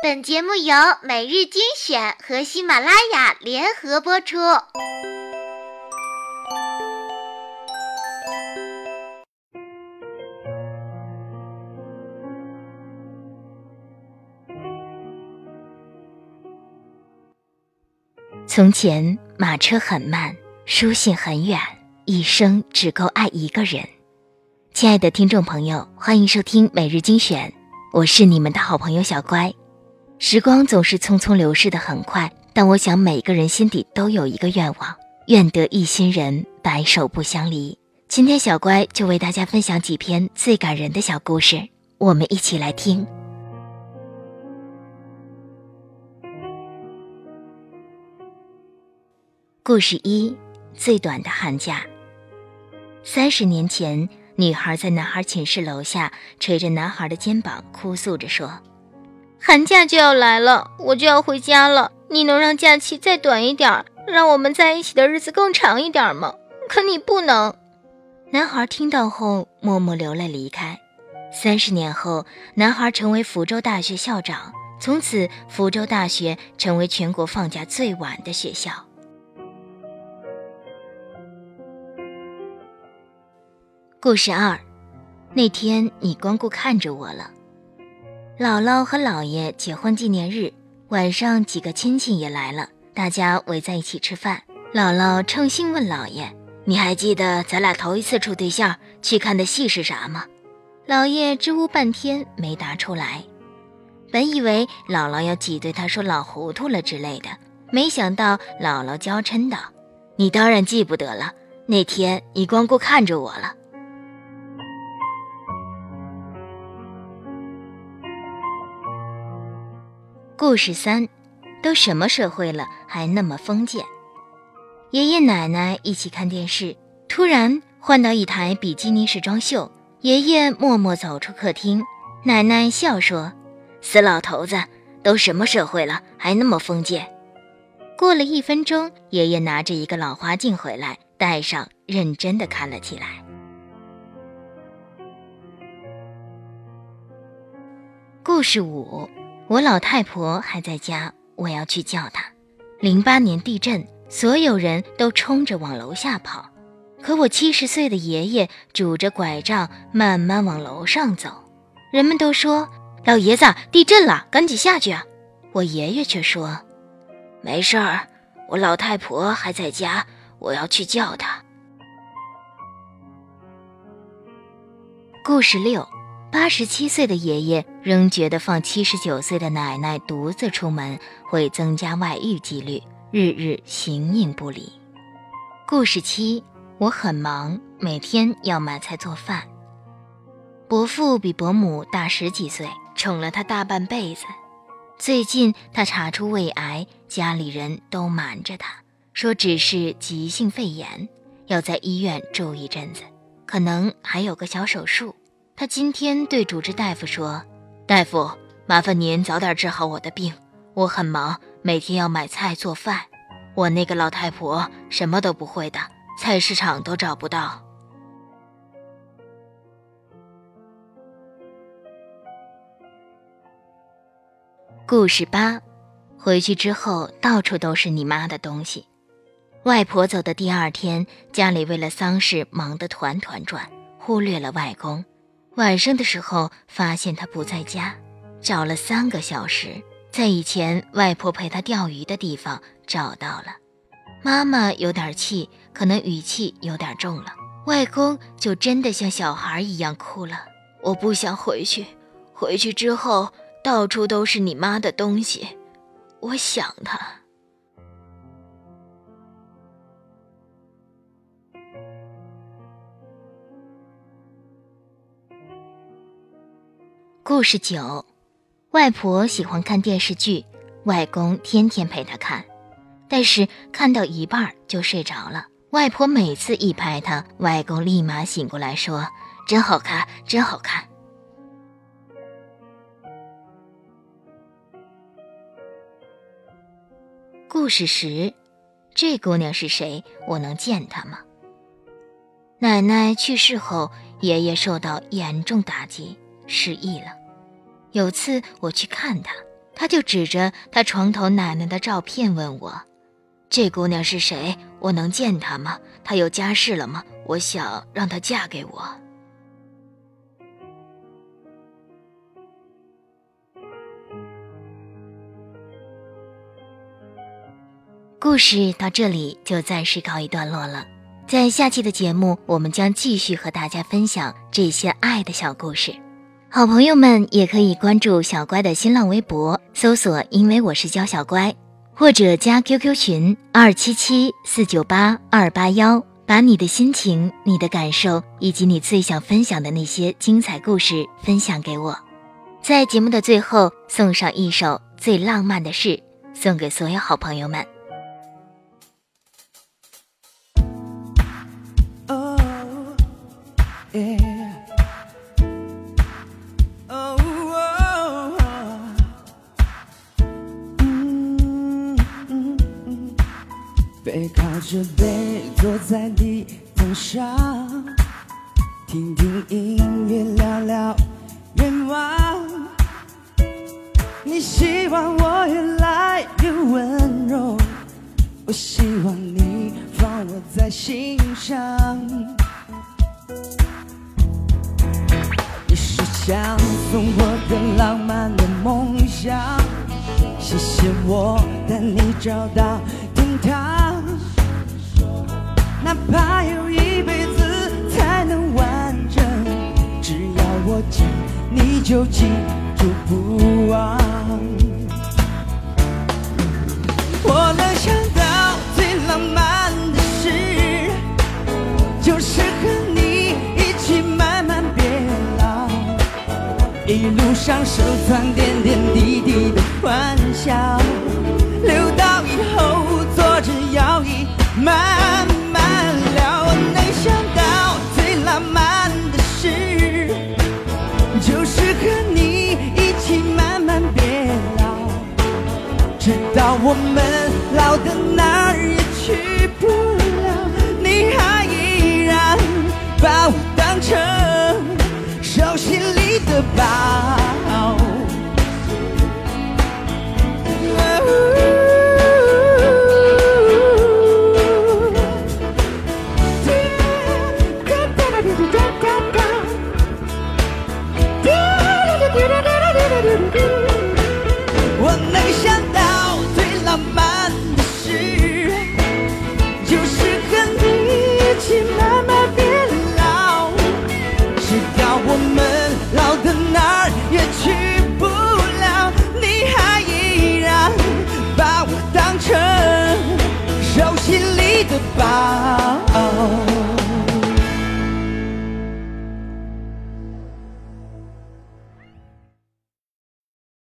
本节目由每日精选和喜马拉雅联合播出。从前，马车很慢，书信很远，一生只够爱一个人。亲爱的听众朋友，欢迎收听每日精选，我是你们的好朋友小乖。时光总是匆匆流逝的很快，但我想每个人心底都有一个愿望，愿得一心人，白首不相离。今天小乖就为大家分享几篇最感人的小故事，我们一起来听。故事一：最短的寒假。三十年前，女孩在男孩寝室楼下捶着男孩的肩膀，哭诉着说。寒假就要来了，我就要回家了。你能让假期再短一点，让我们在一起的日子更长一点吗？可你不能。男孩听到后默默流泪离开。三十年后，男孩成为福州大学校长，从此福州大学成为全国放假最晚的学校。故事二，那天你光顾看着我了。姥姥和姥爷结婚纪念日晚上，几个亲戚也来了，大家围在一起吃饭。姥姥趁兴问姥爷：“你还记得咱俩头一次处对象去看的戏是啥吗？”姥爷支吾半天没答出来。本以为姥姥要挤兑他说老糊涂了之类的，没想到姥姥娇嗔道：“你当然记不得了，那天你光顾看着我了。”故事三，都什么社会了，还那么封建？爷爷奶奶一起看电视，突然换到一台比基尼时装秀。爷爷默默走出客厅，奶奶笑说：“死老头子，都什么社会了，还那么封建？”过了一分钟，爷爷拿着一个老花镜回来，戴上，认真的看了起来。故事五。我老太婆还在家，我要去叫她。零八年地震，所有人都冲着往楼下跑，可我七十岁的爷爷拄着拐杖慢慢往楼上走。人们都说：“老爷子，地震了，赶紧下去啊！”我爷爷却说：“没事儿，我老太婆还在家，我要去叫她。”故事六。八十七岁的爷爷仍觉得放七十九岁的奶奶独自出门会增加外遇几率，日日形影不离。故事七：我很忙，每天要买菜做饭。伯父比伯母大十几岁，宠了他大半辈子。最近他查出胃癌，家里人都瞒着他，说只是急性肺炎，要在医院住一阵子，可能还有个小手术。他今天对主治大夫说：“大夫，麻烦您早点治好我的病，我很忙，每天要买菜做饭。我那个老太婆什么都不会的，菜市场都找不到。”故事八，回去之后到处都是你妈的东西。外婆走的第二天，家里为了丧事忙得团团转，忽略了外公。晚上的时候发现他不在家，找了三个小时，在以前外婆陪他钓鱼的地方找到了。妈妈有点气，可能语气有点重了。外公就真的像小孩一样哭了。我不想回去，回去之后到处都是你妈的东西，我想她。故事九，外婆喜欢看电视剧，外公天天陪她看，但是看到一半就睡着了。外婆每次一拍他，外公立马醒过来说：“真好看，真好看。”故事十，这姑娘是谁？我能见她吗？奶奶去世后，爷爷受到严重打击，失忆了。有次我去看他，他就指着他床头奶奶的照片问我：“这姑娘是谁？我能见她吗？她有家室了吗？我想让她嫁给我。”故事到这里就暂时告一段落了，在下期的节目，我们将继续和大家分享这些爱的小故事。好朋友们也可以关注小乖的新浪微博，搜索“因为我是娇小乖”，或者加 QQ 群二七七四九八二八幺，把你的心情、你的感受以及你最想分享的那些精彩故事分享给我。在节目的最后，送上一首最浪漫的事，送给所有好朋友们。着背坐在地毯上，听听音乐，聊聊愿望。你希望我越来越温柔，我希望你放我在心上。你是想送我的浪漫的梦想，谢谢我带你找到天堂。哪怕有一辈子才能完整，只要我讲，你就记住不忘。我能想到最浪漫的事，就是和你一起慢慢变老，一路上收藏点点滴滴的欢笑，留到以后坐着摇椅慢要的那。